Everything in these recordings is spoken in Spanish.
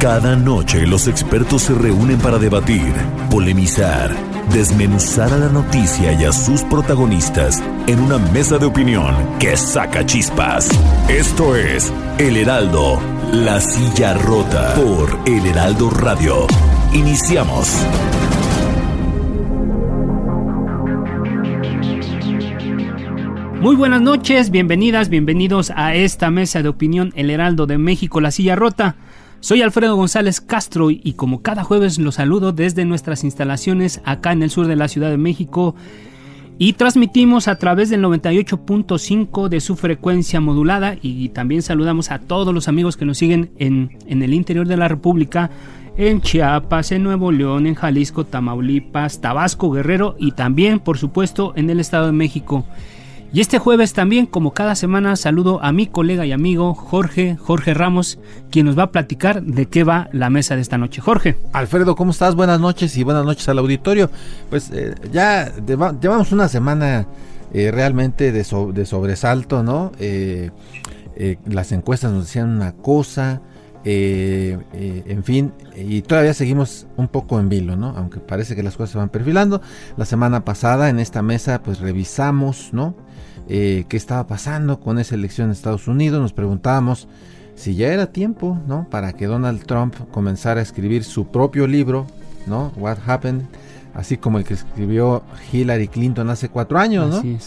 Cada noche los expertos se reúnen para debatir, polemizar, desmenuzar a la noticia y a sus protagonistas en una mesa de opinión que saca chispas. Esto es El Heraldo, la silla rota por El Heraldo Radio. Iniciamos. Muy buenas noches, bienvenidas, bienvenidos a esta mesa de opinión El Heraldo de México, la silla rota. Soy Alfredo González Castro y como cada jueves los saludo desde nuestras instalaciones acá en el sur de la Ciudad de México y transmitimos a través del 98.5 de su frecuencia modulada y también saludamos a todos los amigos que nos siguen en, en el interior de la República, en Chiapas, en Nuevo León, en Jalisco, Tamaulipas, Tabasco, Guerrero y también por supuesto en el Estado de México. Y este jueves también, como cada semana, saludo a mi colega y amigo Jorge, Jorge Ramos, quien nos va a platicar de qué va la mesa de esta noche. Jorge. Alfredo, ¿cómo estás? Buenas noches y buenas noches al auditorio. Pues eh, ya llevamos una semana eh, realmente de, de, sobresalto, ¿no? Eh, las encuestas nos decían una cosa, en fin, y todavía seguimos un poco en vilo, ¿no? Aunque parece que las cosas se van perfilando. La semana pasada en esta mesa pues revisamos, ¿no? Eh, qué estaba pasando con esa elección en Estados Unidos. Nos preguntábamos si ya era tiempo, ¿no? Para que Donald Trump comenzara a escribir su propio libro, ¿no? What Happened, así como el que escribió Hillary Clinton hace cuatro años, ¿no?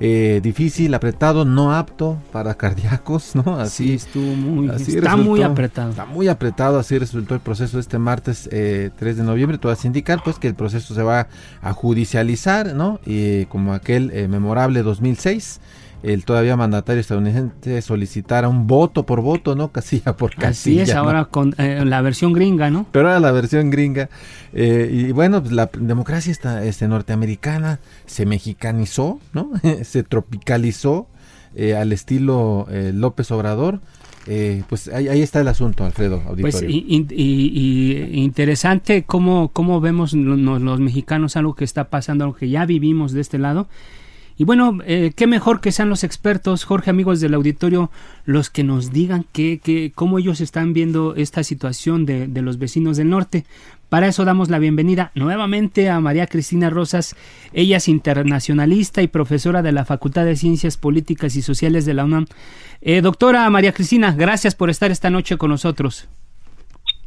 Eh, difícil, apretado, no apto para cardíacos, ¿no? Así estuvo muy, está muy apretado. Está muy apretado, así resultó el proceso este martes eh, 3 de noviembre. Todas indican pues que el proceso se va a judicializar, ¿no? Y como aquel eh, memorable 2006 el todavía mandatario estadounidense solicitara un voto por voto, ¿no? Casilla por casilla. Así es, ahora con eh, la versión gringa, ¿no? Pero ahora la versión gringa. Eh, y bueno, pues la democracia esta, este, norteamericana se mexicanizó, ¿no? se tropicalizó eh, al estilo López Obrador. pues ahí, está el asunto, Alfredo. Pues, y, interesante cómo, cómo vemos los, los mexicanos algo que está pasando, algo que ya vivimos de este lado y bueno, eh, qué mejor que sean los expertos, Jorge, amigos del auditorio, los que nos digan que, cómo ellos están viendo esta situación de, de, los vecinos del norte. Para eso damos la bienvenida nuevamente a María Cristina Rosas. Ella es internacionalista y profesora de la Facultad de Ciencias Políticas y Sociales de la UNAM. Eh, doctora María Cristina, gracias por estar esta noche con nosotros.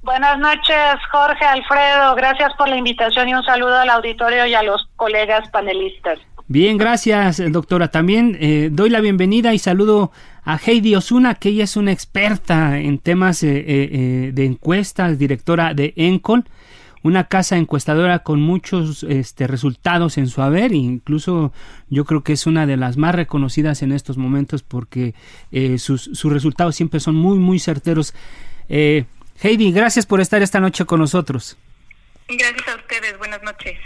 Buenas noches, Jorge, Alfredo. Gracias por la invitación y un saludo al auditorio y a los colegas panelistas. Bien, gracias, eh, doctora. También eh, doy la bienvenida y saludo a Heidi Osuna, que ella es una experta en temas eh, de encuestas, directora de Encol, una casa encuestadora con muchos este, resultados en su haber, incluso yo creo que es una de las más reconocidas en estos momentos porque sus, sus, resultados siempre son muy, muy certeros. Heidi, gracias por estar esta noche con nosotros. Gracias a ustedes, buenas noches.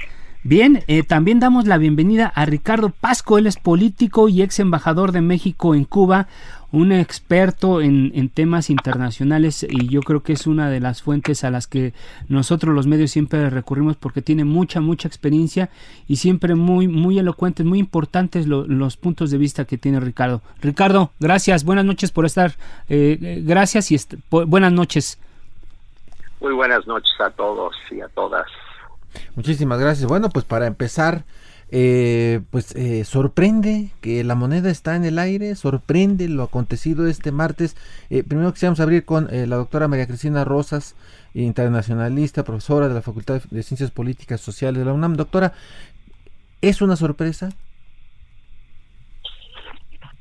Bien, eh, también damos la bienvenida a Ricardo Pasco, él es político y ex embajador de México en Cuba, un experto en, temas internacionales y yo creo que es una de las fuentes a las que nosotros los medios siempre recurrimos porque tiene mucha, mucha experiencia y siempre muy, muy elocuentes, muy importantes los puntos de vista que tiene Ricardo. Ricardo, gracias, buenas noches por estar, eh, eh, gracias y buenas noches. Muy buenas noches a todos y a todas. Muchísimas gracias. Bueno, pues para empezar, eh, pues eh, sorprende que la moneda está en el aire, sorprende lo acontecido este martes. Eh, primero quisiéramos abrir con la doctora María Cristina Rosas, internacionalista, profesora de la Facultad de Ciencias Políticas Sociales de la UNAM. Doctora, ¿es una sorpresa?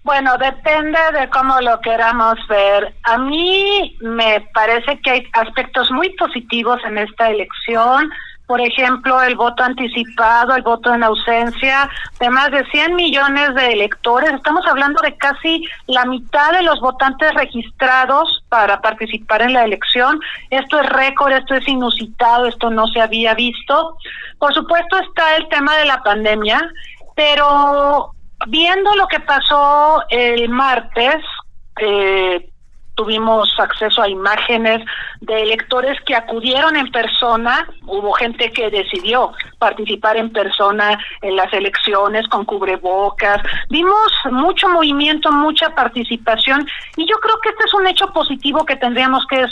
Bueno, depende de cómo lo queramos ver. A mí me parece que hay aspectos muy positivos en esta elección por ejemplo, el voto anticipado, el voto en ausencia de más de 100 millones de electores. Estamos hablando de casi la mitad de los votantes registrados para participar en la elección. Esto es récord, esto es inusitado, esto no se había visto. Por supuesto está el tema de la pandemia, pero viendo lo que pasó el martes, eh, tuvimos acceso a imágenes de electores que acudieron en persona, hubo gente que decidió participar en persona en las elecciones con cubrebocas, vimos mucho movimiento, mucha participación y yo creo que este es un hecho positivo que tendríamos que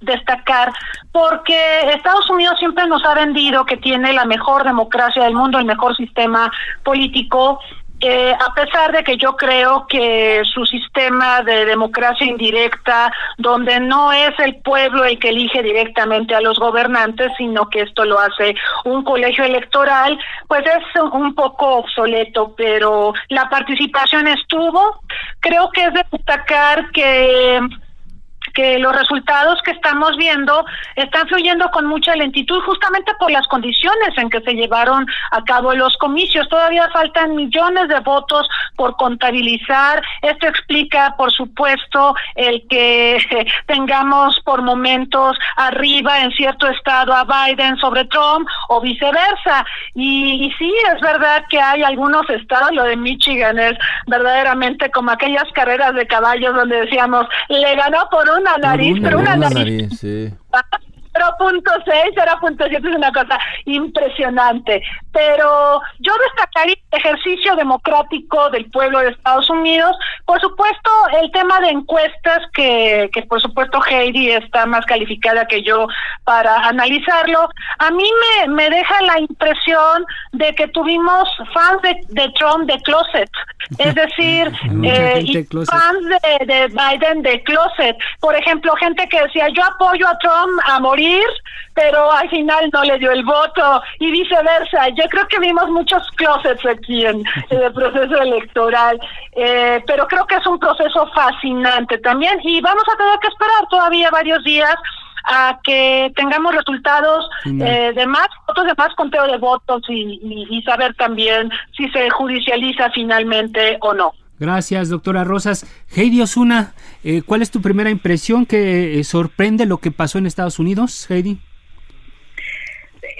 destacar porque Estados Unidos siempre nos ha vendido que tiene la mejor democracia del mundo, el mejor sistema político eh, a pesar de que yo creo que su sistema de democracia indirecta, donde no es el pueblo el que elige directamente a los gobernantes, sino que esto lo hace un colegio electoral, pues es un poco obsoleto, pero la participación estuvo. Creo que es de destacar que que los resultados que estamos viendo están fluyendo con mucha lentitud justamente por las condiciones en que se llevaron a cabo los comicios. Todavía faltan millones de votos por contabilizar. Esto explica, por supuesto, el que tengamos por momentos arriba en cierto estado a Biden sobre Trump o viceversa. Y, y sí, es verdad que hay algunos estados, lo de Michigan es verdaderamente como aquellas carreras de caballos donde decíamos, le ganó por un una nariz, pero una, nariz. sí. 0.6, 0.7 es una cosa impresionante. Pero yo destacaría el ejercicio democrático del pueblo de Estados Unidos. Por supuesto, el tema de encuestas, que, que por supuesto Heidi está más calificada que yo para analizarlo. A mí me, me deja la impresión de que tuvimos fans de, de Trump de closet. Es decir, eh, y fans de, de Biden de closet. Por ejemplo, gente que decía, yo apoyo a Trump a morir pero al final no le dio el voto y viceversa. Yo creo que vimos muchos closets aquí en, el proceso electoral, eh, pero creo que es un proceso fascinante también y vamos a tener que esperar todavía varios días a que tengamos resultados eh, de más votos, de más conteo de votos y, saber también si se judicializa finalmente o no. Gracias, doctora Rosas. Heidi Osuna, eh, ¿cuál es tu primera impresión que eh, sorprende lo que pasó en Estados Unidos, Heidi?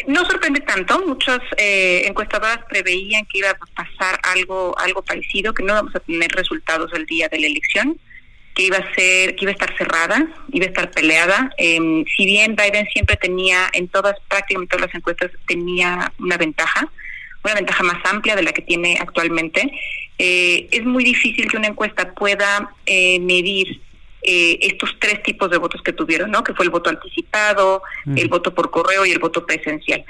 No sorprende tanto. Muchas eh, encuestadoras preveían que iba a pasar algo, algo parecido, que no vamos a tener resultados el día de la elección, que iba a ser, que iba a estar cerrada, iba a estar peleada. Em, si bien Biden siempre tenía, en todas, prácticamente todas las encuestas, tenía una ventaja, una ventaja más amplia de la que tiene actualmente. Eh, es muy difícil que una encuesta pueda eh, medir eh, estos tres tipos de votos que tuvieron, ¿no? Que fue el voto anticipado, el voto por correo y el voto presencial.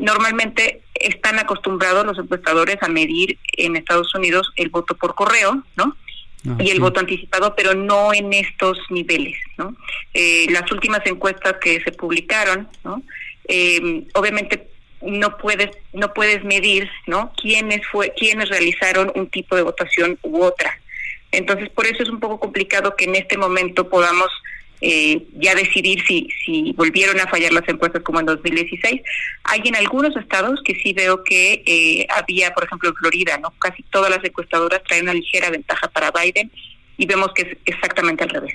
normalmente están acostumbrados los encuestadores a medir en Estados Unidos el voto por correo, ¿no? Ah, y el voto anticipado, pero no en estos niveles, ¿no? las últimas encuestas que se publicaron, ¿no? obviamente no puedes no puedes medir no quiénes fue quiénes realizaron un tipo de votación u otra. Entonces por eso es un poco complicado que en este momento podamos eh, ya decidir si si volvieron a fallar las encuestas como en 2016 hay en algunos estados que sí veo que eh, había por ejemplo en Florida no casi todas las encuestadoras traen una ligera ventaja para Biden y vemos que es exactamente al revés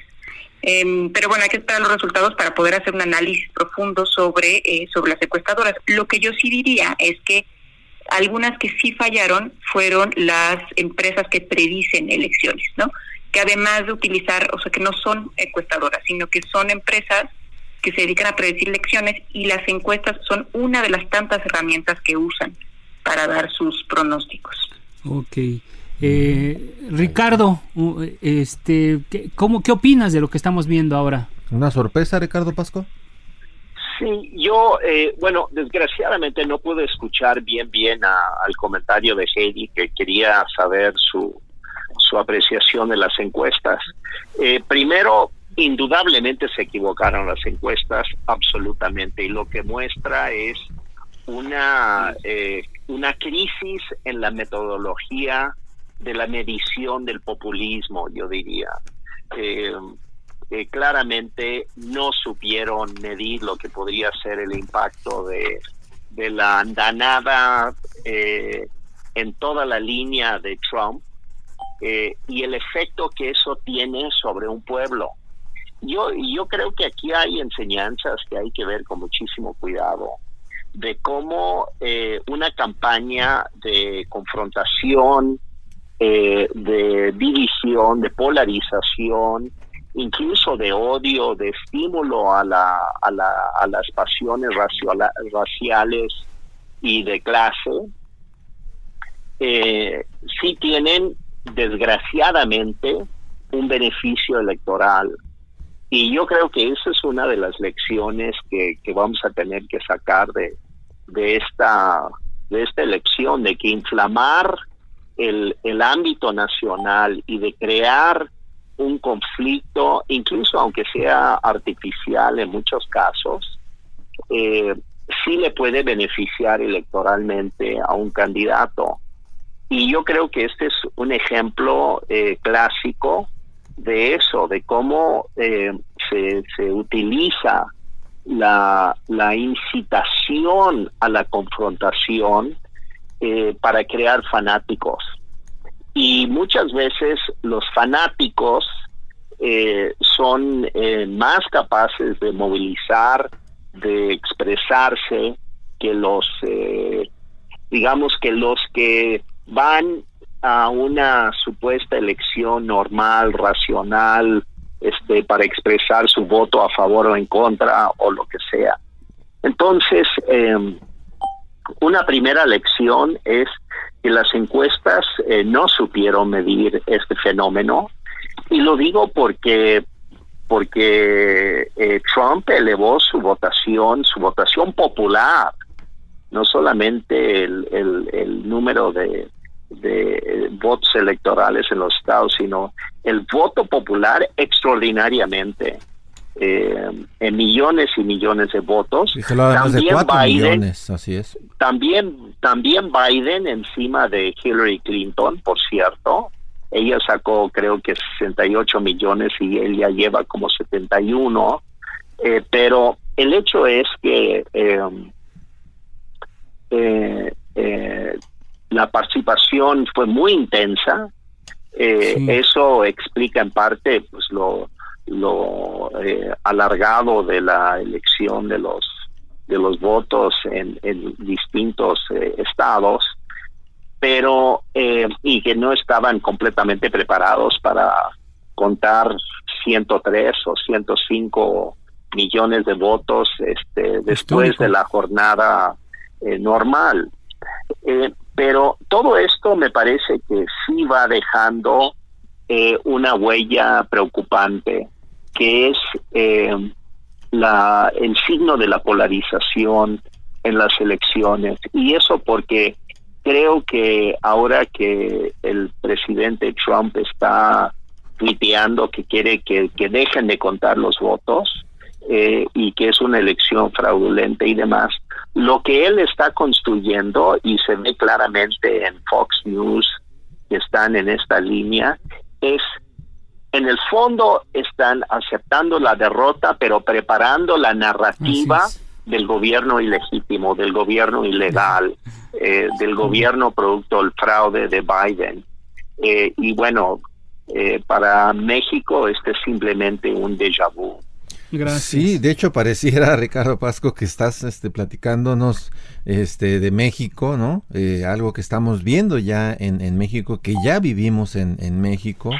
Em, pero bueno, hay que esperar los resultados para poder hacer un análisis profundo sobre, eh, sobre las secuestradoras. Lo que yo sí diría es que algunas que sí fallaron fueron las empresas que predicen elecciones, ¿no? Que además de utilizar, o sea, que no son encuestadoras, sino que son empresas que se dedican a predecir elecciones y las encuestas son una de las tantas herramientas que usan para dar sus pronósticos. Ok. Eh, Ricardo, este, ¿qué, cómo, ¿qué opinas de lo que estamos viendo ahora? ¿Una sorpresa, Ricardo Pasco? Sí, yo, eh, bueno, desgraciadamente no pude escuchar bien bien al comentario de Heidi, que quería saber su, su apreciación de las encuestas. Eh, primero, indudablemente se equivocaron las encuestas, absolutamente, y lo que muestra es una, eh, una crisis en la metodología de la medición del populismo, yo diría. Eh, claramente no supieron medir lo que podría ser el impacto de, de la andanada eh, en toda la línea de Trump eh, y el efecto que eso tiene sobre un pueblo. Yo, yo creo que aquí hay enseñanzas que hay que ver con muchísimo cuidado de cómo eh, una campaña de confrontación, eh, de división, de polarización, incluso de odio, de estímulo a, la, a, la, las pasiones raciales y de clase, eh, sí tienen desgraciadamente un beneficio electoral. Y yo creo que esa es una de las lecciones que, vamos a tener que sacar de, esta, de esta elección, de que inflamar el, el ámbito nacional y de crear un conflicto, incluso aunque sea artificial en muchos casos, eh, sí le puede beneficiar electoralmente a un candidato. Y yo creo que este es un ejemplo eh, clásico de eso, de cómo eh, se, se, utiliza la, la, incitación a la confrontación eh, para crear fanáticos. Y muchas veces los fanáticos eh, son eh, más capaces de movilizar, de expresarse que los, eh, digamos que los que van a una supuesta elección normal, racional, este, para expresar su voto a favor o en contra o lo que sea. Entonces, eh, una primera lección es que las encuestas eh, no supieron medir este fenómeno. Y lo digo porque porque eh, Trump elevó su votación, su votación popular, no solamente el, el, el número de, de votos electorales en los estados, sino el voto popular extraordinariamente eh, en millones y millones de votos. también Biden, así es. También, también Biden encima de Hillary Clinton, por cierto. Ella sacó creo que 68 millones y él ya lleva como 71. Eh, pero el hecho es que eh, eh, eh, la participación fue muy intensa. Eso explica en parte pues lo lo eh, alargado de la elección de los de los votos en, en distintos eh, estados pero eh, y que no estaban completamente preparados para contar 103 o 105 millones de votos este después de la jornada normal. Pero todo esto me parece que sí va dejando una huella preocupante que es eh, la, el signo de la polarización en las elecciones. Y eso porque creo que ahora que el presidente Trump está tuiteando que quiere que, dejen de contar los votos eh, y que es una elección fraudulenta y demás, lo que él está construyendo y se ve claramente en Fox News que están en esta línea es en el fondo están aceptando la derrota, pero preparando la narrativa del gobierno ilegítimo, del gobierno ilegal, eh, del gobierno producto del fraude de Biden. Eh, y bueno, eh, para México este es simplemente un déjà vu. Sí, de hecho pareciera, Ricardo Pasco, que estás este, platicándonos este, de México, ¿no? Eh, algo que estamos viendo ya en, en México, que ya vivimos en, en, México,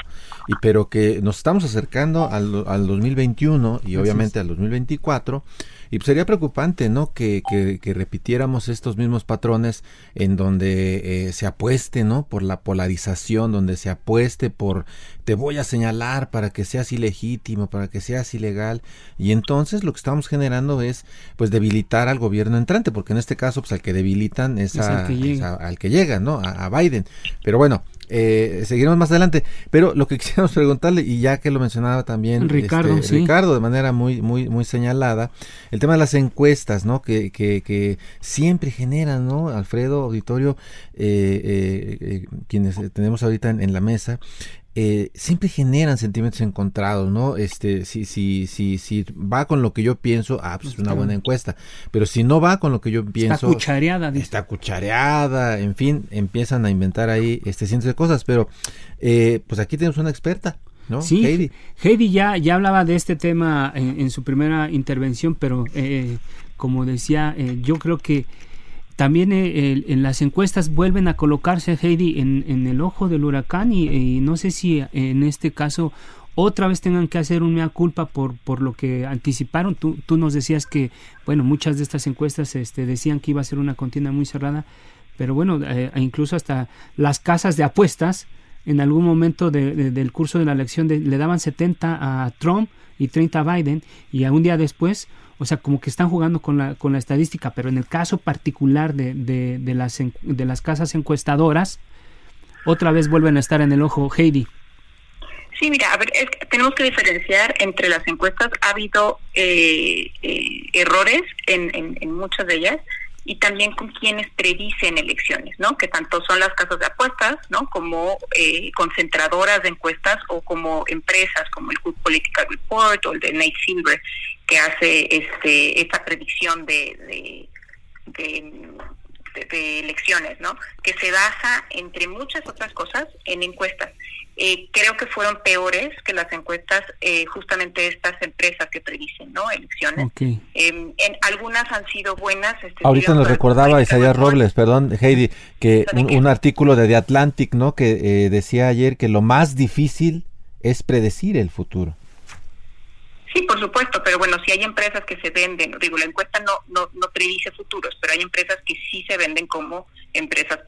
y pero que nos estamos acercando al, al 2021 y obviamente al 2024 y pues sería preocupante, ¿no? Que, que, repitiéramos estos mismos patrones en donde eh, se apueste, ¿no? Por la polarización, donde se apueste por te voy a señalar para que seas ilegítimo, para que seas ilegal. Y entonces lo que estamos generando es, pues, debilitar al gobierno entrante, porque en este caso, pues, al que debilitan es, al, que llega. ¿no? A, Biden. Pero bueno, Eh, seguiremos más adelante, pero lo que quisiéramos preguntarle, y ya que lo mencionaba también Ricardo, este, Ricardo de manera muy, muy, muy señalada, el tema de las encuestas, ¿no? Que, que, que siempre generan, ¿no? Alfredo, auditorio, eh, eh, eh quienes tenemos ahorita en, en la mesa, eh, siempre generan sentimientos encontrados, ¿no? Este, si, si, si, si va con lo que yo pienso, ah, pues es una buena encuesta. Pero si no va con lo que yo pienso. Está cuchareada. Está cuchareada, en fin, empiezan a inventar ahí este cientos de cosas. Pero, eh, pues aquí tenemos una experta. ¿No? Sí, Heidi. Heidi ya, ya hablaba de este tema en, su primera intervención, pero eh, como decía, eh, yo creo que también eh, en las encuestas vuelven a colocarse Heidi en, el ojo del huracán y, no sé si en este caso otra vez tengan que hacer un mea culpa por, por lo que anticiparon. Tú, tú nos decías que, bueno, muchas de estas encuestas este, decían que iba a ser una contienda muy cerrada, pero bueno, eh, incluso hasta las casas de apuestas en algún momento del curso de la elección le daban 70 a Trump y 30 a Biden y a un día después o sea, como que están jugando con la, con la estadística, pero en el caso particular de, de, las, de las casas encuestadoras, otra vez vuelven a estar en el ojo Heidi. Sí, mira, a ver, tenemos que diferenciar entre las encuestas. Ha habido eh, eh, errores en, en, en, muchas de ellas y también con quienes predicen elecciones, ¿no? Que tanto son las casas de apuestas, ¿no? Como eh, concentradoras de encuestas o como empresas como el Good Political Report o el de Nate Silver que hace este esta predicción de, de, de elecciones, ¿no? Que se basa, entre muchas otras cosas, en encuestas. Eh, creo que fueron peores que las encuestas eh, justamente estas empresas que predicen no elecciones. Em, en, algunas han sido buenas este, ahorita nos recordaba Isaías Robles perdón Heidi que un, artículo de The Atlantic no que eh, decía ayer que lo más difícil es predecir el futuro Sí, por supuesto, pero bueno, si hay empresas que se venden, digo, la encuesta no, no, no predice futuros, pero hay empresas que sí se venden como empresas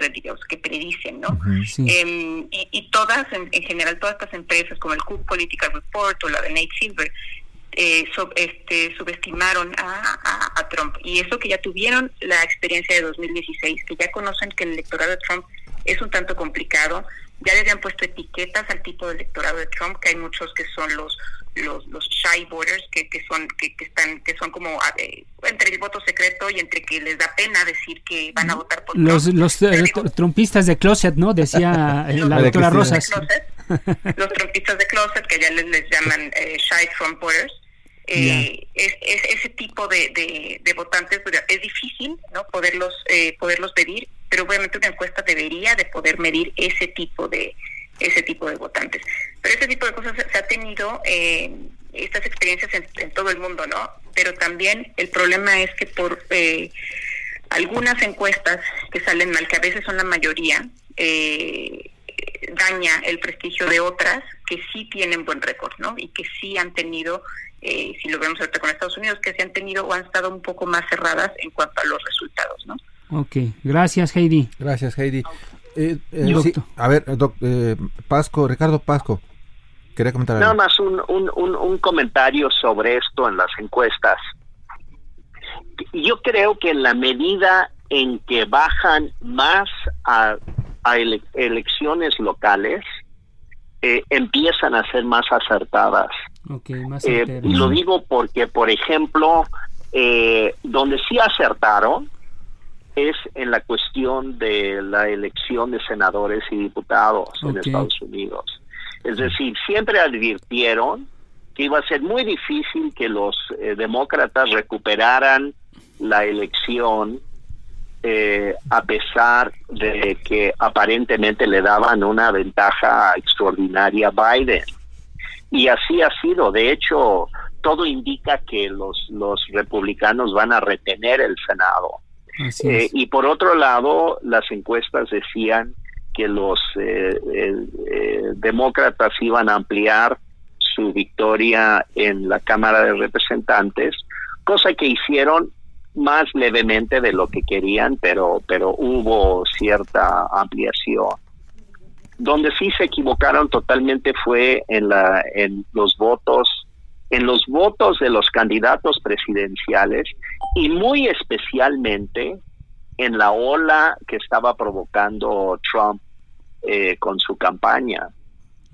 que predicen, ¿no? Em, y, todas, en, general, todas estas empresas, como el Cook Political Report o la de Nate Silver, eh, este, subestimaron a, a, Trump. Y eso que ya tuvieron la experiencia de 2016, que ya conocen que el electorado de Trump es un tanto complicado, ya les han puesto etiquetas al tipo de electorado de Trump, que hay muchos que son los los, los shy voters que, que son que, que están que son como ah, eh, entre el voto secreto y entre que les da pena decir que van a votar por los los eh, trumpistas de closet no decía eh, la doctora Rosas. los trumpistas de closet que ya les, les llaman shy Trump voters. Es, ese tipo de, de, de, votantes pues, es difícil no poderlos poderlos medir pero obviamente una encuesta debería de poder medir ese tipo de ese tipo de votantes. Pero ese tipo de cosas se ha tenido eh, estas experiencias en, todo el mundo, ¿no? Pero también el problema es que por eh, algunas encuestas que salen mal, que a veces son la mayoría, eh, daña el prestigio de otras que sí tienen buen récord, ¿no? Y que sí han tenido, si lo vemos ahorita con Estados Unidos, que sí han tenido o han estado un poco más cerradas en cuanto a los resultados, ¿no? Ok, gracias Heidi. Gracias Heidi. Eh, eh, a ver, eh, Pasco, Ricardo Pasco, quería comentar Nada más un, un, un, comentario sobre esto en las encuestas. Yo creo que en la medida en que bajan más a, a elecciones locales, empiezan a ser más acertadas. y lo digo porque, por ejemplo, donde sí acertaron es en la cuestión de la elección de senadores y diputados en Estados Unidos. Es decir, siempre advirtieron que iba a ser muy difícil que los eh, demócratas recuperaran la elección eh, a pesar de que aparentemente le daban una ventaja extraordinaria a Biden. Y así ha sido. De hecho, todo indica que los, los republicanos van a retener el Senado. Eh, y por otro lado, las encuestas decían que los eh, eh, demócratas iban a ampliar su victoria en la Cámara de Representantes, cosa que hicieron más levemente de lo que querían, pero, pero hubo cierta ampliación. Donde sí se equivocaron totalmente fue en, la, en los votos en los votos de los candidatos presidenciales y muy especialmente en la ola que estaba provocando Trump eh, con su campaña.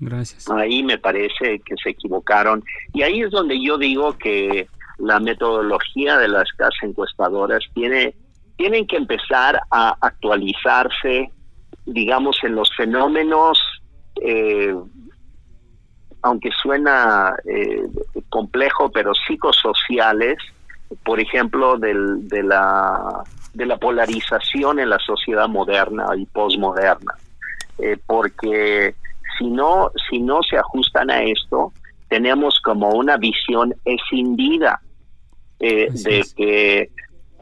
Gracias. Ahí me parece que se equivocaron. Y ahí es donde yo digo que la metodología de las casas encuestadoras tiene, tienen que empezar a actualizarse, digamos, en los fenómenos, eh, aunque suena eh, complejo, pero psicosociales, por ejemplo, del, de, la, de la polarización en la sociedad moderna y posmoderna. Eh, porque si no, si no se ajustan a esto, tenemos como una visión escindida eh, de que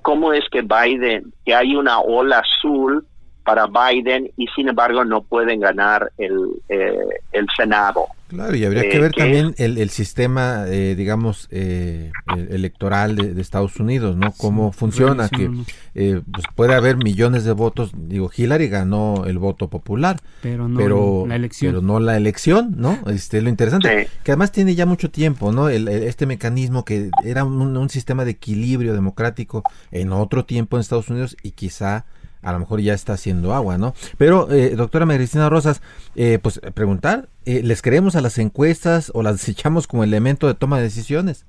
cómo es que Biden, que hay una ola azul para Biden y sin embargo no pueden ganar el, eh, el Senado. Claro, y habría que ver también el, el sistema, eh, digamos, eh, electoral de, Estados Unidos, ¿no? Cómo funciona, que pues puede haber millones de votos. Digo, Hillary ganó el voto popular, pero no la elección. Pero no la elección, ¿no? Este, es lo interesante, que además tiene ya mucho tiempo, ¿no? El, este mecanismo que era un, un sistema de equilibrio democrático en otro tiempo en Estados Unidos y quizá a lo mejor ya está haciendo agua, ¿no? Pero, eh, doctora Cristina Rosas, eh, pues preguntar, eh, ¿les creemos a las encuestas o las desechamos como elemento de toma de decisiones?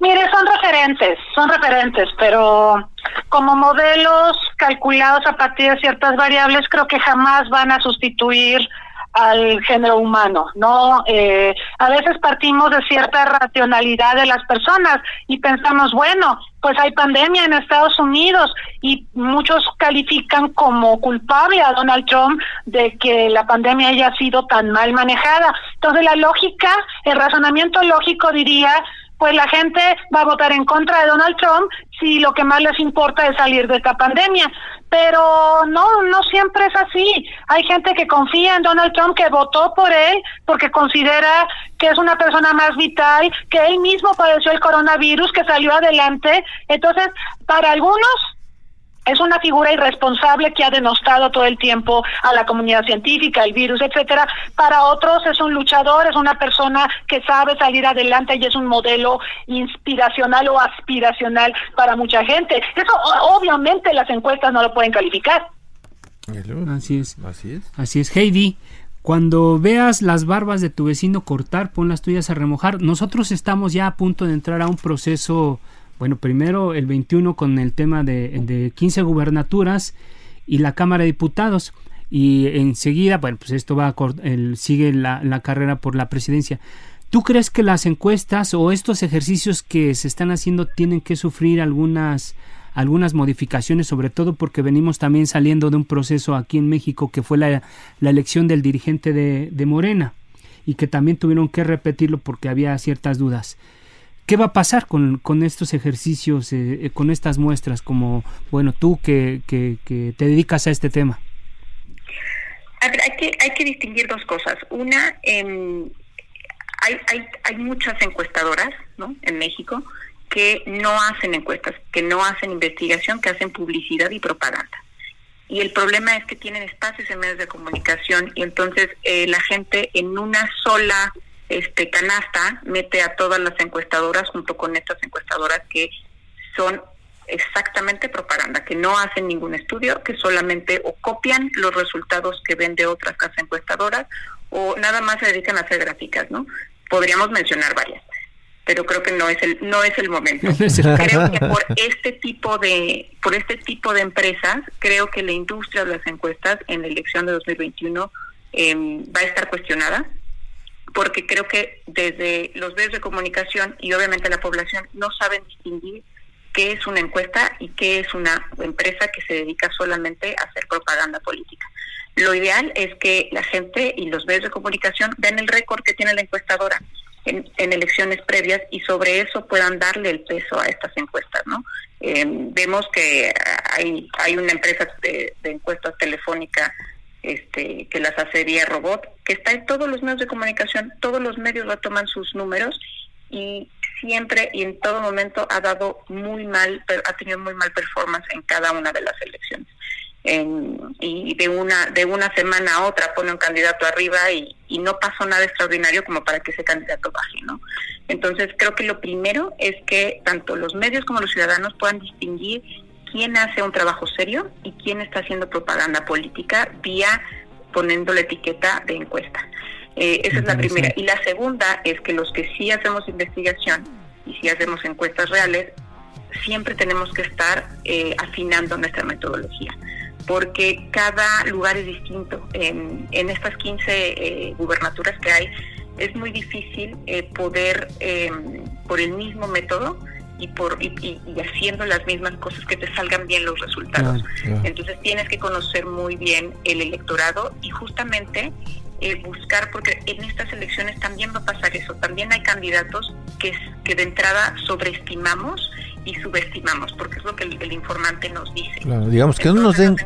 Mire, son referentes, son referentes, pero como modelos calculados a partir de ciertas variables, creo que jamás van a sustituir al género humano, ¿no? Eh, a veces partimos de cierta racionalidad de las personas y pensamos, bueno, pues hay pandemia en Estados Unidos y muchos califican como culpable a Donald Trump de que la pandemia haya sido tan mal manejada. Entonces la lógica, el razonamiento lógico diría, pues la gente va a votar en contra de Donald Trump si lo que más les importa es salir de esta pandemia. Pero no, no siempre es así. Hay gente que confía en Donald Trump, que votó por él porque considera que es una persona más vital, que él mismo padeció el coronavirus, que salió adelante. Entonces, para algunos es una figura irresponsable que ha denostado todo el tiempo a la comunidad científica, el virus, etcétera. Para otros es un luchador, es una persona que sabe salir adelante y es un modelo inspiracional o aspiracional para mucha gente. Eso obviamente las encuestas no lo pueden calificar. Así es. Así es. Así es, Heidi. Cuando veas las barbas de tu vecino cortar, pon las tuyas a remojar. Nosotros estamos ya a punto de entrar a un proceso bueno, primero el 21 con el tema de, de 15 gubernaturas y la Cámara de Diputados. Y enseguida, bueno, pues esto va a sigue la, la carrera por la presidencia. ¿Tú crees que las encuestas o estos ejercicios que se están haciendo tienen que sufrir algunas algunas modificaciones, sobre todo porque venimos también saliendo de un proceso aquí en México que fue la, la elección del dirigente de, de, Morena y que también tuvieron que repetirlo porque había ciertas dudas. ¿Qué va a pasar con, con estos ejercicios, eh, eh, con estas muestras, como, bueno, tú que, que, te dedicas a este tema? A ver, hay que, hay que distinguir dos cosas. Una, em, hay, hay, hay muchas encuestadoras ¿no? en México que no hacen encuestas, que no hacen investigación, que hacen publicidad y propaganda. Y el problema es que tienen espacios en medios de comunicación y entonces eh, la gente en una sola este canasta mete a todas las encuestadoras junto con estas encuestadoras que son exactamente propaganda, que no hacen ningún estudio, que solamente o copian los resultados que ven de otras casas encuestadoras o nada más se dedican a hacer gráficas, ¿no? Podríamos mencionar varias, pero creo que no es el no es el momento. creo que por este tipo de por este tipo de empresas, creo que la industria de las encuestas en la elección de 2021 em, va a estar cuestionada porque creo que desde los medios de comunicación y obviamente la población no saben distinguir qué es una encuesta y qué es una empresa que se dedica solamente a hacer propaganda política. Lo ideal es que la gente y los medios de comunicación vean el récord que tiene la encuestadora en, elecciones previas y sobre eso puedan darle el peso a estas encuestas, ¿no? Eh, vemos que hay, hay una empresa de, de encuestas telefónica este, que las hace vía robot, que está en todos los medios de comunicación, todos los medios lo toman sus números y siempre y en todo momento ha dado muy mal, ha tenido muy mal performance en cada una de las elecciones. y de una de una semana a otra pone un candidato arriba y, y, no pasó nada extraordinario como para que ese candidato baje, ¿no? Entonces creo que lo primero es que tanto los medios como los ciudadanos puedan distinguir quién hace un trabajo serio y quién está haciendo propaganda política vía poniendo la etiqueta de encuesta. Eh, esa es la primera. Y la segunda es que los que sí hacemos investigación y sí hacemos encuestas reales, siempre tenemos que estar eh, afinando nuestra metodología, porque cada lugar es distinto. En, en estas 15 eh, gubernaturas que hay, es muy difícil poder, em, por el mismo método, y, por, y, haciendo las mismas cosas que te salgan bien los resultados. Entonces tienes que conocer muy bien el electorado y justamente eh, buscar, porque en estas elecciones también va a pasar eso, también hay candidatos que, que de entrada sobreestimamos y subestimamos, porque es lo que el, informante nos dice. Claro, digamos que no nos den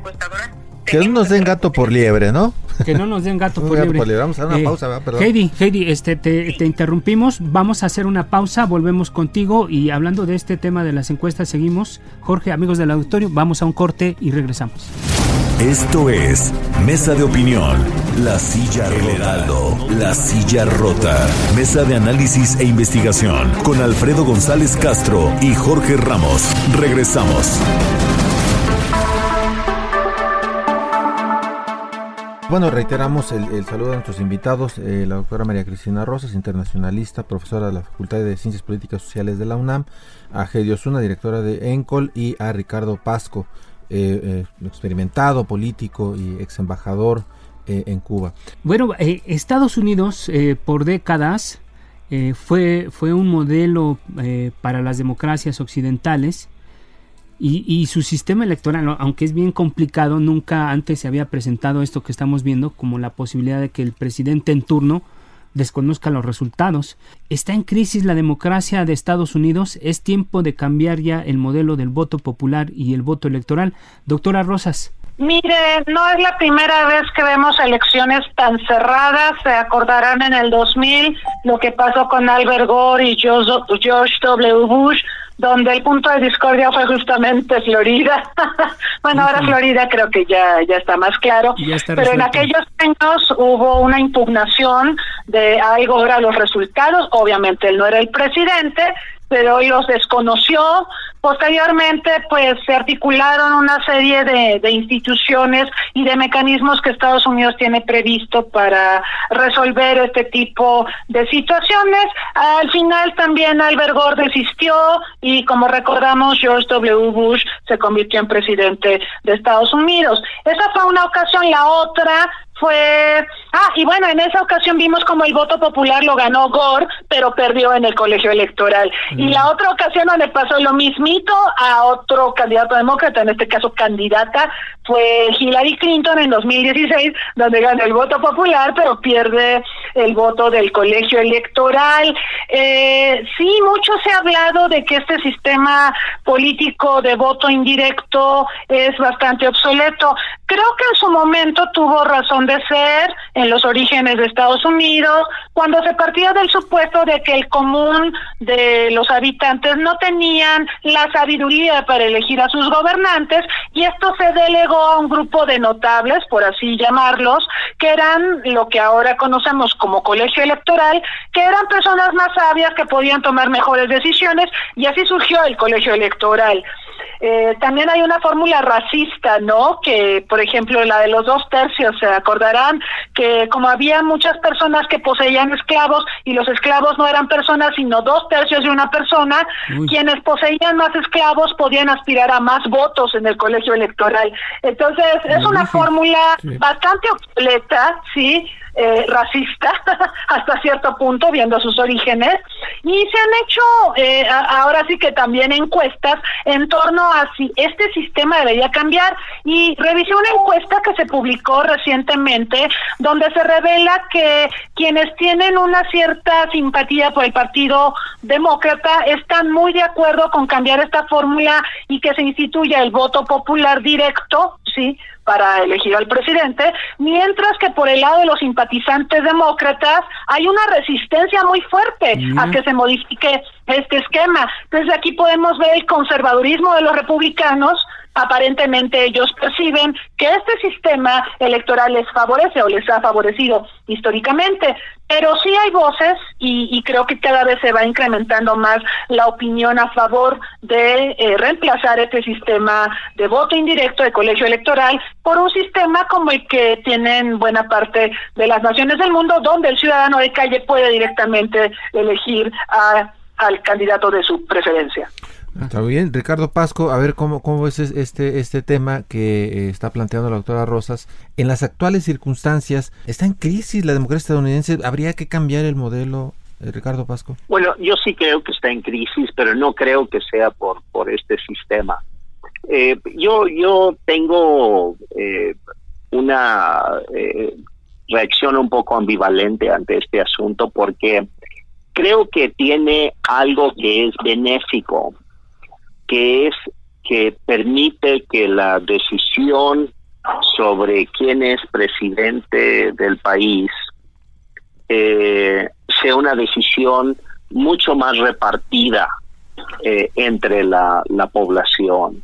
que no nos den gato por liebre, ¿no? Que no nos den gato por liebre. Vamos a dar una eh, pausa. Perdón. Heidi, Heidi, este, te, te, interrumpimos. Vamos a hacer una pausa, volvemos contigo y hablando de este tema de las encuestas, seguimos. Jorge, amigos del auditorio, vamos a un corte y regresamos. Esto es Mesa de Opinión, La Silla Rota, La Silla Rota, Mesa de Análisis e Investigación con Alfredo González Castro y Jorge Ramos. Regresamos. Bueno, reiteramos el, saludo a nuestros invitados, eh, la doctora María Cristina Rosas, internacionalista, profesora de la Facultad de Ciencias Políticas Sociales de la UNAM, a Gedi Osuna, directora de ENCOL, y a Ricardo Pasco, eh, eh, experimentado político y ex embajador en Cuba. Bueno, Estados Unidos por décadas fue, fue un modelo para las democracias occidentales y, su sistema electoral, aunque es bien complicado, nunca antes se había presentado esto que estamos viendo como la posibilidad de que el presidente en turno desconozca los resultados. Está en crisis la democracia de Estados Unidos. Es tiempo de cambiar ya el modelo del voto popular y el voto electoral. Doctora Rosas. Mire, no es la primera vez que vemos elecciones tan cerradas. Se acordarán en el 2000 lo que pasó con Albert Gore y George W. Bush donde el punto de discordia fue justamente Florida. bueno, ahora Florida creo que ya, ya está más claro, pero en aquellos años hubo una impugnación de algo era los resultados, obviamente él no era el presidente, pero hoy los desconoció. Posteriormente, pues se articularon una serie de, de, instituciones y de mecanismos que Estados Unidos tiene previsto para resolver este tipo de situaciones. Al final también Albert Gore desistió y como recordamos, George W. Bush se convirtió en presidente de Estados Unidos. Esa fue una ocasión. La otra fue... Ah, y bueno, en esa ocasión vimos como el voto popular lo ganó Gore, pero perdió en el colegio electoral. Y la otra ocasión donde pasó lo mismito a otro candidato demócrata, en este caso candidata, fue Hillary Clinton en 2016, donde gana el voto popular, pero pierde el voto del colegio electoral. Eh, sí, mucho se ha hablado de que este sistema político de voto indirecto es bastante obsoleto. Creo que en su momento tuvo razón de ser en los orígenes de Estados Unidos, cuando se partía del supuesto de que el común de los habitantes no tenían la sabiduría para elegir a sus gobernantes y esto se delegó a un grupo de notables, por así llamarlos, que eran lo que ahora conocemos como colegio electoral, que eran personas más sabias que podían tomar mejores decisiones y así surgió el colegio electoral. Eh, también hay una fórmula racista, ¿no? Que, por ejemplo, la de los dos tercios, se acordarán que como había muchas personas que poseían esclavos y los esclavos no eran personas, sino dos tercios de una persona, quienes poseían más esclavos podían aspirar a más votos en el colegio electoral. Entonces, es una fórmula bastante obsoleta, ¿sí? Eh, racista hasta cierto punto, viendo sus orígenes, y se han hecho eh, ahora sí que también encuestas en torno a si este sistema debería cambiar. Y revisé una encuesta que se publicó recientemente donde se revela que quienes tienen una cierta simpatía por el Partido Demócrata están muy de acuerdo con cambiar esta fórmula y que se instituya el voto popular directo, ¿sí? para elegir al presidente, mientras que por el lado de los simpatizantes demócratas hay una resistencia muy fuerte a que se modifique este esquema. Entonces aquí podemos ver el conservadurismo de los republicanos aparentemente ellos perciben que este sistema electoral les favorece o les ha favorecido históricamente. Pero sí hay voces y, creo que cada vez se va incrementando más la opinión a favor de eh, reemplazar este sistema de voto indirecto de colegio electoral por un sistema como el que tienen buena parte de las naciones del mundo, donde el ciudadano de calle puede directamente elegir a, al candidato de su preferencia. Está bien, Ricardo Pasco, a ver cómo, cómo es este, este tema que eh, está planteando la doctora Rosas. En las actuales circunstancias, ¿está en crisis la democracia estadounidense? ¿Habría que cambiar el modelo, eh, Ricardo Pasco? Bueno, yo sí creo que está en crisis, pero no creo que sea por, por este sistema. Eh, yo, yo tengo una reacción un poco ambivalente ante este asunto porque creo que tiene algo que es benéfico que es que permite que la decisión sobre quién es presidente del país eh, sea una decisión mucho más repartida eh, entre la, población.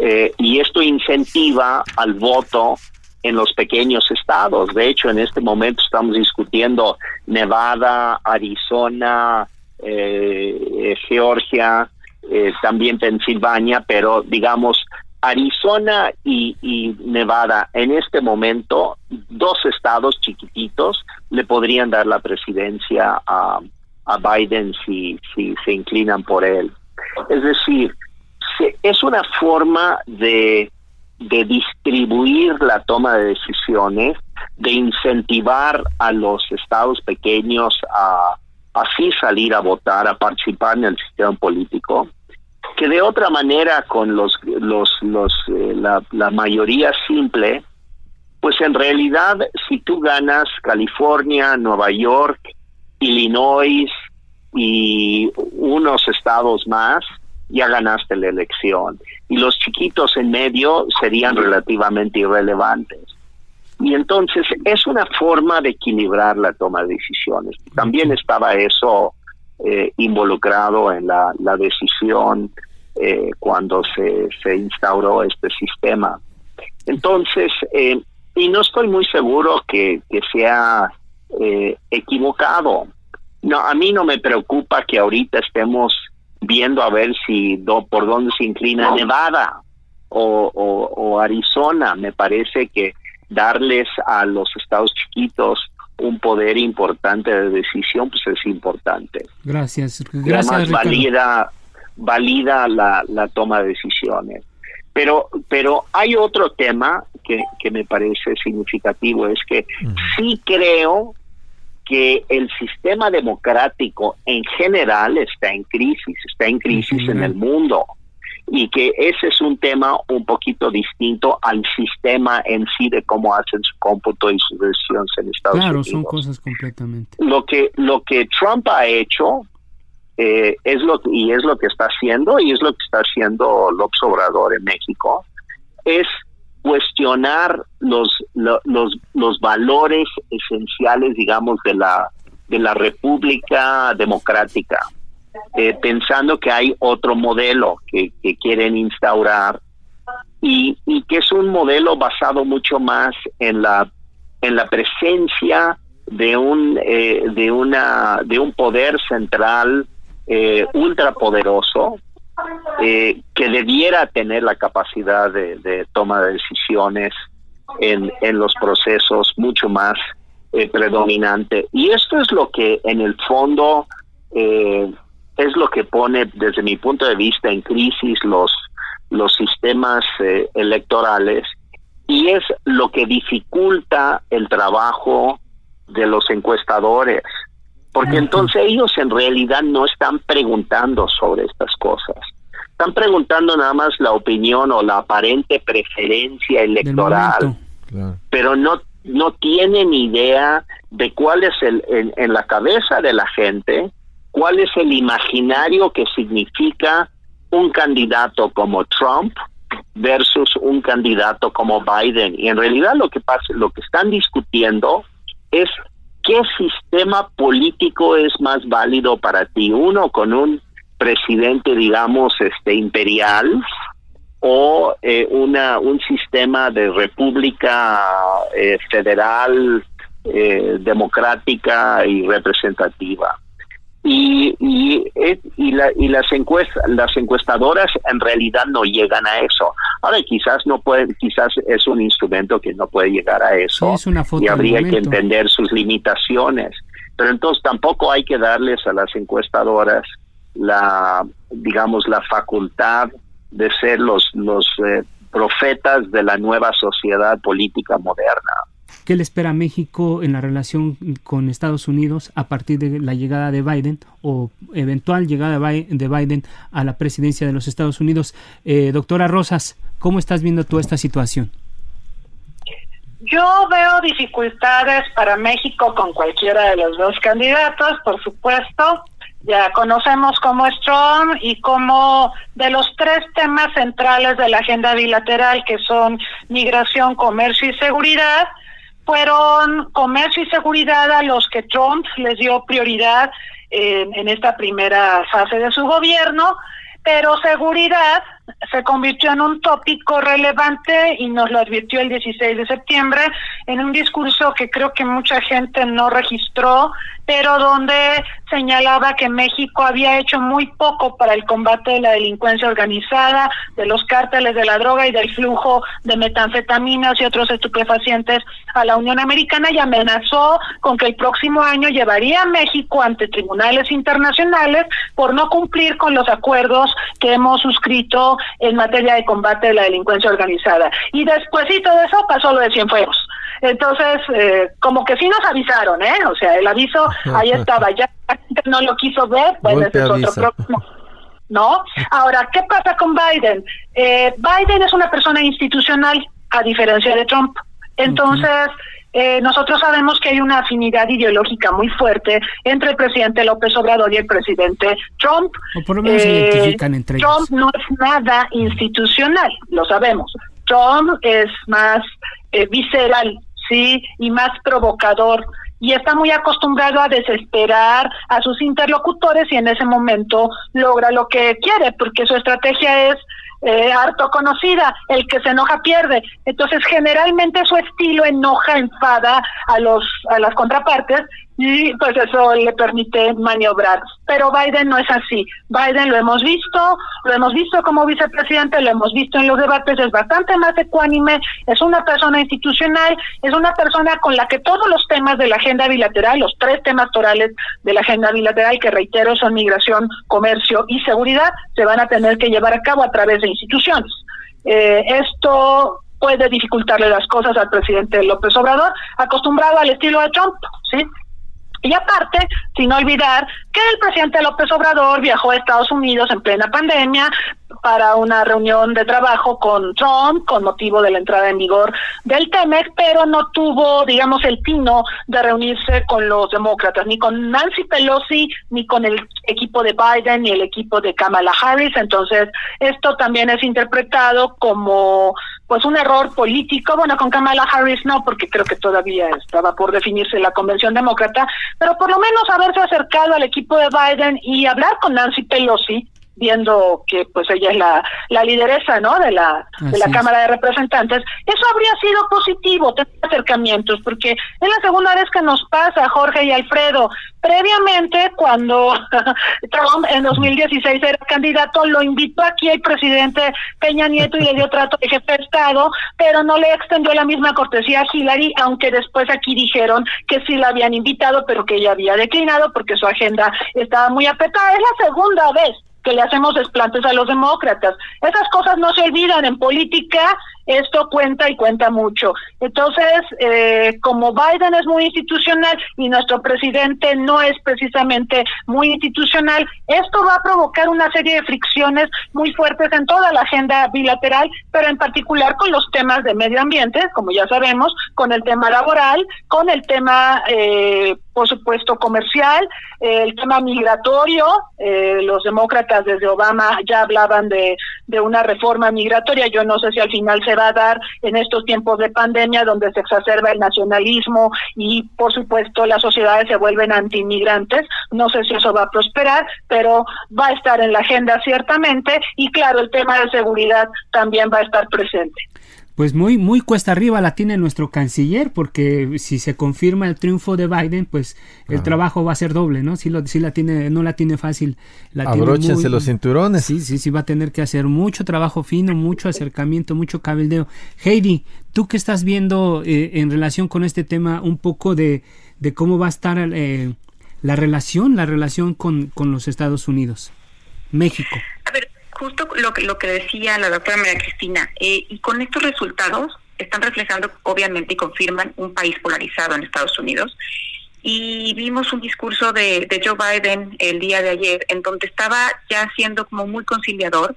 Eh, y esto incentiva al voto en los pequeños estados. De hecho, en este momento estamos discutiendo Nevada, Arizona, Georgia, eh, también Pensilvania, pero digamos Arizona y, Nevada en este momento, dos estados chiquititos le podrían dar la presidencia a, Biden si, si se inclinan por él. Es decir, es una forma de, de distribuir la toma de decisiones, de incentivar a los estados pequeños a así salir a votar, a participar en el sistema político que de otra manera con los los los eh, la, la mayoría simple pues en realidad si tú ganas California, Nueva York, Illinois y unos estados más, ya ganaste la elección. Y los chiquitos en medio serían relativamente irrelevantes. Y entonces es una forma de equilibrar la toma de decisiones. También estaba eso eh, involucrado en la, la decisión eh, cuando se, se instauró este sistema. Entonces, eh, y no estoy muy seguro que, que sea eh, equivocado. No, a mí no me preocupa que ahorita estemos viendo a ver si do, por dónde se inclina Nevada o, o, Arizona. Me parece que darles a los estados chiquitos un poder importante de decisión, pues es importante. Gracias. Gracias. valida, valida la, la toma de decisiones. Pero, pero hay otro tema que, que me parece significativo, es que sí creo que el sistema democrático en general está en crisis, está en crisis en el mundo y que ese es un tema un poquito distinto al sistema en sí de cómo hacen su cómputo y sus decisiones en Estados Unidos. Claro, son cosas completamente. Lo que lo que Trump ha hecho eh, es lo y es lo que está haciendo y es lo que está haciendo López Obrador en México es cuestionar los los los valores esenciales digamos de la de la República Democrática eh, pensando que hay otro modelo que, quieren instaurar y, y que es un modelo basado mucho más en la en la presencia de un eh, de una de un poder central eh, ultrapoderoso eh, que debiera tener la capacidad de, toma de decisiones en, en, los procesos mucho más eh, predominante. Y esto es lo que en el fondo eh, es lo que pone desde mi punto de vista en crisis los, los sistemas electorales y es lo que dificulta el trabajo de los encuestadores porque entonces ellos en realidad no están preguntando sobre estas cosas. Están preguntando nada más la opinión o la aparente preferencia electoral, pero no no tienen idea de cuál es el en, en la cabeza de la gente cuál es el imaginario que significa un candidato como Trump versus un candidato como Biden y en realidad lo que pasa lo que están discutiendo es ¿qué sistema político es más válido para ti? Uno con un presidente, digamos, este imperial, o eh, una un sistema de república eh, federal eh, democrática y representativa y y, y, la, y las encuestas las encuestadoras en realidad no llegan a eso. Ahora quizás no pueden quizás es un instrumento que no puede llegar a eso y habría que entender sus limitaciones. Pero entonces tampoco hay que darles a las encuestadoras la digamos la facultad de ser los, los eh, profetas de la nueva sociedad política moderna. ¿Qué le espera a México en la relación con Estados Unidos a partir de la llegada de Biden o eventual llegada de Biden a la presidencia de los Estados Unidos? Eh, doctora Rosas, ¿cómo estás viendo tú esta situación? Yo veo dificultades para México con cualquiera de los dos candidatos, por supuesto. Ya conocemos cómo es Trump y cómo de los tres temas centrales de la agenda bilateral, que son migración, comercio y seguridad, fueron comercio y seguridad a los que Trump les dio prioridad en esta primera fase de su gobierno, pero seguridad se convirtió en un tópico relevante y nos lo advirtió el 16 de septiembre en un discurso que creo que mucha gente no registró, pero donde señalaba que México había hecho muy poco para el combate de la delincuencia organizada, de los cárteles de la droga y del flujo de metanfetaminas y otros estupefacientes a la Unión Americana y amenazó con que el próximo año llevaría a México ante tribunales internacionales por no cumplir con los acuerdos que hemos suscrito en materia de combate de la delincuencia organizada. Y despuésito de eso pasó lo de Cienfuegos. Entonces, eh, como que sí nos avisaron, ¿eh? O sea, el aviso ahí estaba, ya la gente no lo quiso ver, bueno, ese es otro próximo. ¿No? Ahora, ¿qué pasa con Biden? Eh, Biden es una persona institucional, a diferencia de Trump. Entonces, eh, nosotros sabemos que hay una afinidad ideológica muy fuerte entre el presidente López Obrador y el presidente Trump. por lo menos se eh, identifican entre Trump no es nada institucional, lo sabemos. Trump es más eh, visceral, sí, y más provocador y está muy acostumbrado a desesperar a sus interlocutores y en ese momento logra lo que quiere, porque su estrategia es eh, harto conocida, el que se enoja pierde. Entonces, generalmente su estilo enoja, enfada a los a las contrapartes y pues eso le permite maniobrar. Pero Biden no es así. Biden lo hemos visto, lo hemos visto como vicepresidente, lo hemos visto en los debates, es bastante más ecuánime, es una persona institucional, es una persona con la que todos los temas de la agenda bilateral, los tres temas torales de la agenda bilateral, que reitero son migración, comercio y seguridad, se van a tener que llevar a cabo a través de instituciones. Eh, esto puede dificultarle las cosas al presidente López Obrador, acostumbrado al estilo de Trump, ¿sí? Y aparte, sin olvidar que el presidente López Obrador viajó a Estados Unidos en plena pandemia para una reunión de trabajo con Trump con motivo de la entrada en vigor del TEMEC, pero no tuvo, digamos, el tino de reunirse con los demócratas, ni con Nancy Pelosi, ni con el equipo de Biden, ni el equipo de Kamala Harris. Entonces, esto también es interpretado como pues un error político, bueno, con Kamala Harris no, porque creo que todavía estaba por definirse la convención demócrata, pero por lo menos haberse acercado al equipo de Biden y hablar con Nancy Pelosi, viendo que pues ella es la, la lideresa no de la de la Cámara de Representantes eso habría sido positivo tener acercamientos porque es la segunda vez que nos pasa Jorge y Alfredo. Previamente cuando Trump en 2016 era candidato lo invitó aquí el presidente Peña Nieto y le dio trato de jefe de Estado pero no le extendió la misma cortesía a Hillary aunque después aquí dijeron que sí la habían invitado pero que ella había declinado porque su agenda estaba muy apretada. Es la segunda vez le hacemos desplantes a los demócratas. Esas cosas no se olvidan en política, esto cuenta y cuenta mucho. Entonces, eh, como Biden es muy institucional y nuestro presidente no es precisamente muy institucional, esto va a provocar una serie de fricciones muy fuertes en toda la agenda bilateral, pero en particular con los temas de medio ambiente, como ya sabemos, con el tema laboral, con el tema, eh, por supuesto, comercial, eh, el tema migratorio. los demócratas desde Obama ya hablaban de de una reforma migratoria. Yo no sé si al final se va a dar en estos tiempos de pandemia donde se exacerba el nacionalismo y por supuesto las sociedades se vuelven antiinmigrantes. No sé si eso va a prosperar, pero va a estar en la agenda ciertamente y claro, el tema de seguridad también va a estar presente pues muy, muy cuesta arriba la tiene nuestro canciller, porque si se confirma el triunfo de Biden, pues el trabajo va a ser doble, ¿no? Si, lo, si la tiene, no la tiene fácil. La Abróchense los cinturones. Sí, sí, sí, va a tener que hacer mucho trabajo fino, mucho acercamiento, mucho cabildeo. Heidi, ¿tú qué estás viendo eh, en relación con este tema un poco de, de cómo va a estar eh, la relación, la relación con, con los Estados Unidos? México. Justo lo que, lo que decía la doctora María Cristina, eh, y con estos resultados están reflejando obviamente y confirman un país polarizado en Estados Unidos. Y vimos un discurso de, de Joe Biden el día de ayer en donde estaba ya siendo como muy conciliador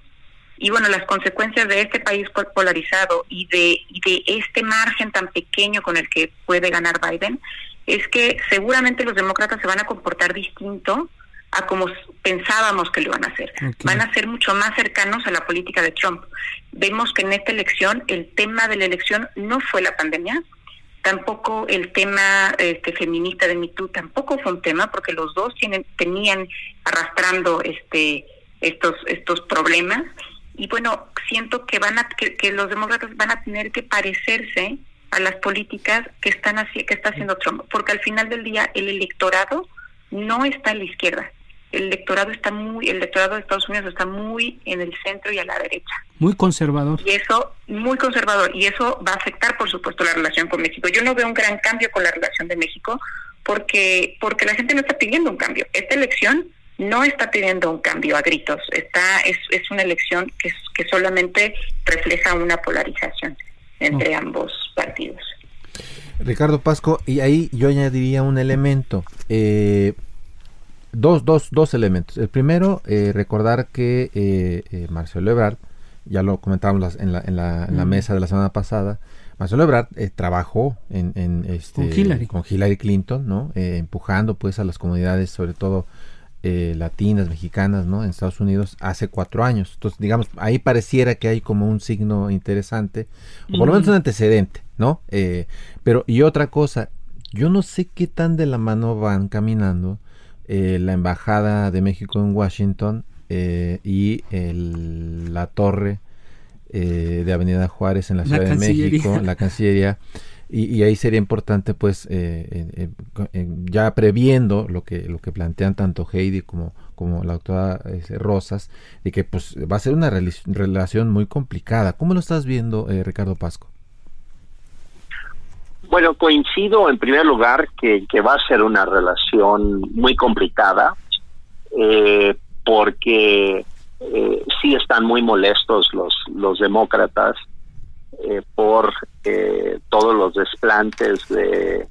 y bueno, las consecuencias de este país polarizado y de, y de este margen tan pequeño con el que puede ganar Biden, es que seguramente los demócratas se van a comportar distinto a como pensábamos que lo iban a hacer. Van a ser mucho más cercanos a la política de Trump. Vemos que en esta elección el tema de la elección no fue la pandemia, tampoco el tema este, feminista de MeToo tampoco fue un tema porque los dos tienen tenían arrastrando este estos estos problemas y bueno siento que van a que, que los demócratas van a tener que parecerse a las políticas que están así que está haciendo Trump porque al final del día el electorado no está en la izquierda el electorado está muy, el electorado de Estados Unidos está muy en el centro y a la derecha. Muy conservador. Y eso, muy conservador, y eso va a afectar, por supuesto, la relación con México. Yo no veo un gran cambio con la relación de México porque, porque la gente no está pidiendo un cambio. Esta elección no está pidiendo un cambio a gritos. Está, es, es una elección que, que solamente refleja una polarización entre ambos partidos. Ricardo Pasco, y ahí yo añadiría un elemento. Eh, dos, dos, dos elementos. El primero, eh, recordar que eh, eh, Marcelo Ebrard, ya lo comentábamos en la, en la, en la mesa de la semana pasada, Marcelo Ebrard trabajó en, en este, con, Hillary. Clinton, ¿no? empujando pues a las comunidades, sobre todo latinas, mexicanas, ¿no? En Estados Unidos hace cuatro años. Entonces, digamos, ahí pareciera que hay como un signo interesante, o por lo menos un antecedente, ¿no? pero, y otra cosa, yo no sé qué tan de la mano van caminando eh, la Embajada de México en Washington eh, y la torre eh, de Avenida Juárez en la Ciudad de México, la Cancillería. Y, ahí sería importante, pues, ya previendo lo que lo que plantean tanto Heidi como, como la doctora Rosas, de que pues va a ser una relación muy complicada. ¿Cómo lo estás viendo, Ricardo Pasco? Bueno, coincido en primer lugar que, va a ser una relación muy complicada eh, porque eh, sí están muy molestos los, los demócratas eh, por eh, todos los desplantes de,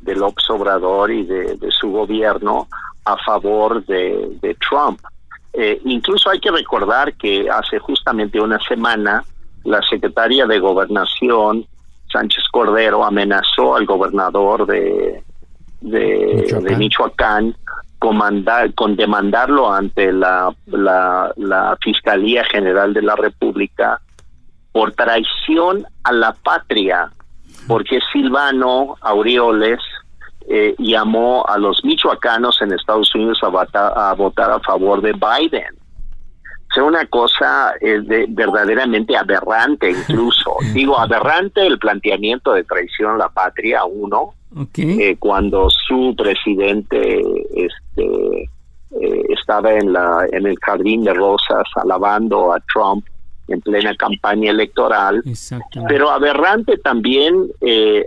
del Obrador y de, su gobierno a favor de, de Trump. incluso hay que recordar que hace justamente una semana la secretaria de Gobernación Sánchez Cordero amenazó al gobernador de, de Michoacán, con, demandarlo ante la, la, Fiscalía General de la República por traición a la patria, porque Silvano Aureoles eh, llamó a los michoacanos en Estados Unidos a, a votar a favor de Biden sea una cosa eh, de, verdaderamente aberrante incluso. Digo, aberrante el planteamiento de traición a la patria, uno, eh, cuando su presidente este, eh, estaba en, la, en el jardín de rosas alabando a Trump en plena campaña electoral, pero aberrante también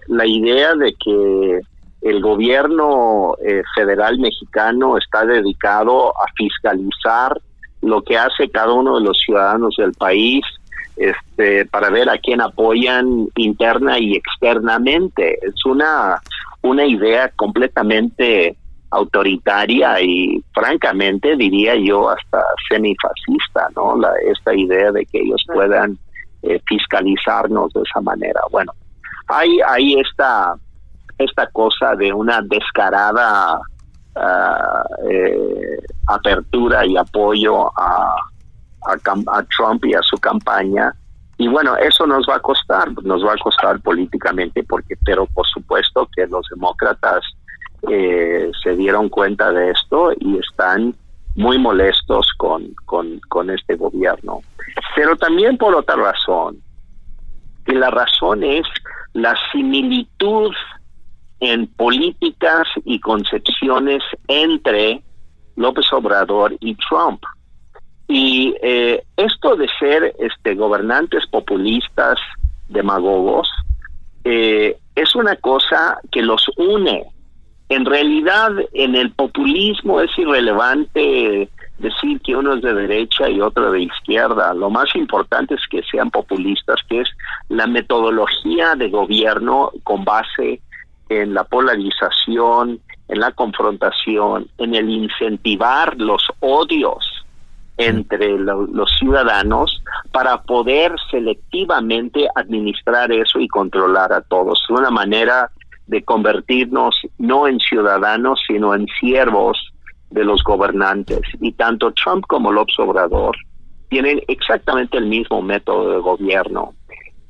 la idea de que el gobierno federal mexicano está dedicado a fiscalizar lo que hace cada uno de los ciudadanos del país este, para ver a quién apoyan interna y externamente. Es una, una idea completamente autoritaria y francamente diría yo hasta semifascista, ¿no? La, esta idea de que ellos puedan eh, fiscalizarnos de esa manera. Bueno, hay, hay esta, esta cosa de una descarada eh, apertura y apoyo a, a, Trump y a su campaña. Y bueno, eso nos va a costar, nos va a costar políticamente, porque, pero por supuesto que los demócratas eh, se dieron cuenta de esto y están muy molestos con, con este gobierno. Pero también por otra razón, y la razón es la similitud en políticas y concepciones entre López Obrador y Trump. Y eh, esto de ser este gobernantes populistas, demagogos, eh, es una cosa que los une. En realidad, en el populismo es irrelevante decir que uno es de derecha y otro de izquierda. Lo más importante es que sean populistas, que es la metodología de gobierno con base en la polarización, en la confrontación, en el incentivar los odios entre los ciudadanos para poder selectivamente administrar eso y controlar a todos. Es una manera de convertirnos no en ciudadanos, sino en siervos de los gobernantes. Y tanto Trump como López Obrador tienen exactamente el mismo método de gobierno.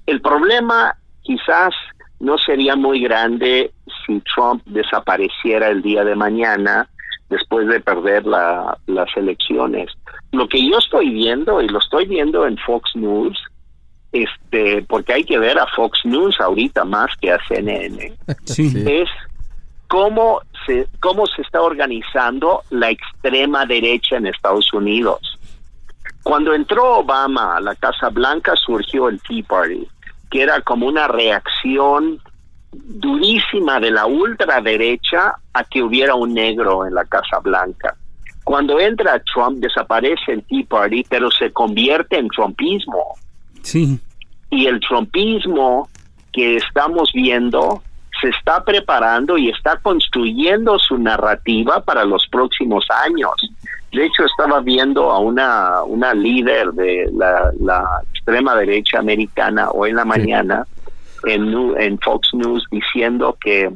El problema quizás no sería muy grande si Trump desapareciera el día de mañana después de perder la, las elecciones. Lo que yo estoy viendo, y lo estoy viendo en Fox News, este, porque hay que ver a Fox News ahorita más que a CNN, es cómo se, cómo se está organizando la extrema derecha en Estados Unidos. Cuando entró Obama a la Casa Blanca surgió el Tea Party, que era como una reacción durísima de la ultraderecha a que hubiera un negro en la Casa Blanca. Cuando entra Trump desaparece el Tea Party, pero se convierte en trumpismo. Sí. Y el trumpismo que estamos viendo se está preparando y está construyendo su narrativa para los próximos años. De hecho, estaba viendo a una, una líder de la, extrema derecha americana hoy en la mañana en, en Fox News diciendo que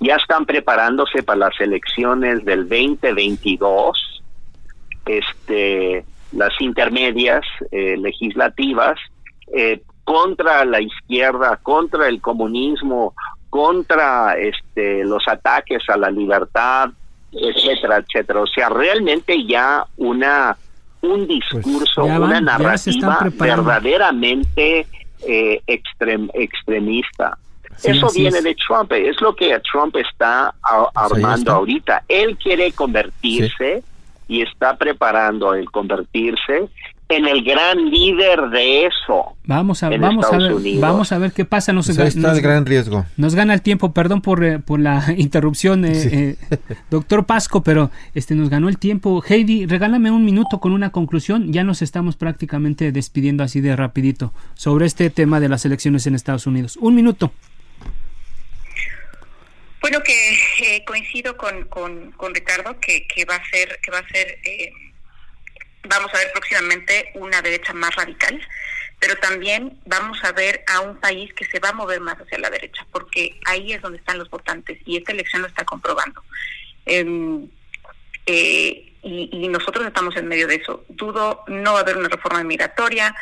ya están preparándose para las elecciones del 2022, este, las intermedias eh, legislativas, eh, contra la izquierda, contra el comunismo, contra este, los ataques a la libertad, etcétera, etcétera. O sea, realmente ya una un pues, discurso, una narrativa verdaderamente eh, extremista. Eso viene de Trump, es lo que Trump está armando ahorita. Él quiere convertirse y está preparando el convertirse en el gran líder de eso. Vamos a, vamos a ver, vamos a ver qué pasa. Nos, está el gran riesgo. Nos gana el tiempo, perdón por, eh, por la interrupción, eh, eh, doctor Pasco, pero este nos ganó el tiempo. Heidi, regálame un minuto con una conclusión. Ya nos estamos prácticamente despidiendo así de rapidito sobre este tema de las elecciones en Estados Unidos. Un minuto. Bueno, que coincido con, con, con, Ricardo que, que va a ser que va a ser vamos a ver próximamente una derecha más radical, pero también vamos a ver a un país que se va a mover más hacia la derecha, porque ahí es donde están los votantes y esta elección lo está comprobando. Em, eh, y, nosotros estamos en medio de eso. Dudo no va a haber una reforma migratoria,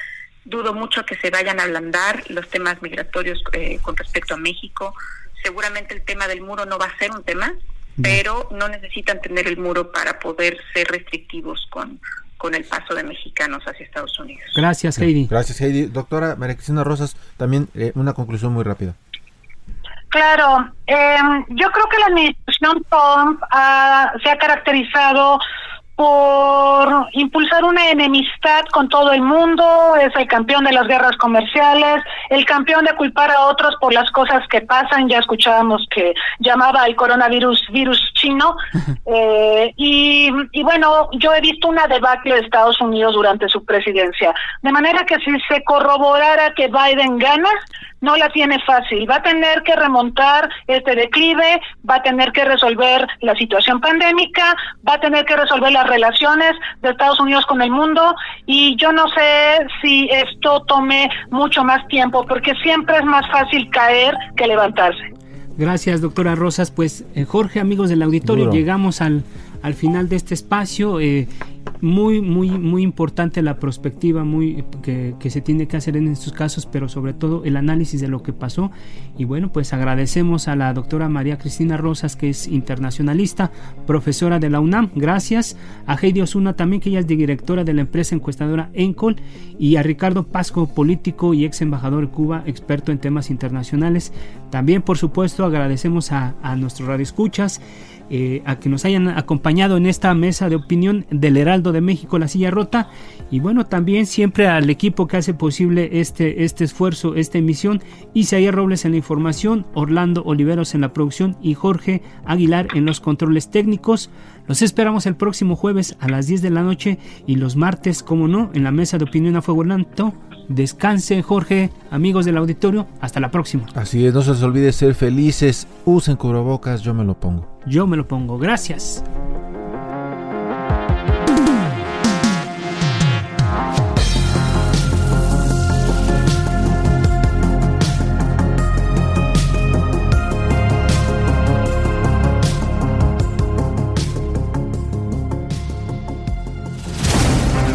dudo mucho que se vayan a ablandar los temas migratorios eh, con respecto a México. Seguramente el tema del muro no va a ser un tema, pero no necesitan tener el muro para poder ser restrictivos con, con el paso de mexicanos hacia Estados Unidos. Gracias, Heidi. Gracias, Heidi. Doctora María Cristina Rosas, también eh, una conclusión muy rápida. Claro, em, yo creo que la administración Trump se ha caracterizado por impulsar una enemistad con todo el mundo, es el campeón de las guerras comerciales, el campeón de culpar a otros por las cosas que pasan, ya escuchábamos que llamaba al coronavirus virus chino, eh, y, y bueno, yo he visto una debacle de Estados Unidos durante su presidencia, de manera que si se corroborara que Biden gana, no la tiene fácil. Va a tener que remontar este declive, va a tener que resolver la situación pandémica, va a tener que resolver las relaciones de Estados Unidos con el mundo y yo no sé si esto tome mucho más tiempo porque siempre es más fácil caer que levantarse. Gracias, doctora Rosas. Pues, eh, Jorge, amigos del auditorio, llegamos al, al final de este espacio. Eh, muy, muy, muy importante la perspectiva muy, que, que, se tiene que hacer en estos casos, pero sobre todo el análisis de lo que pasó. Y bueno, pues agradecemos a la doctora María Cristina Rosas, que es internacionalista, profesora de la UNAM. Gracias. A Heidi Osuna también, que ella es directora de la empresa encuestadora Encol. Y a Ricardo Pasco, político y ex embajador de Cuba, experto en temas internacionales. También, por supuesto, agradecemos a, a nuestros radioescuchas eh, a que nos hayan acompañado en esta mesa de opinión del Heraldo de México, La Silla Rota. Y bueno, también siempre al equipo que hace posible este, este esfuerzo, esta emisión. Isaías Robles en la información, Orlando Oliveros en la producción y Jorge Aguilar en los controles técnicos. Los esperamos el próximo jueves a las 10 de la noche y los martes, como no, en la mesa de opinión a fuego lento. Descansen, Jorge, amigos del auditorio. Hasta la próxima. Así es, no se les olvide ser felices. Usen cubrebocas, yo me lo pongo. Yo me lo pongo. Gracias.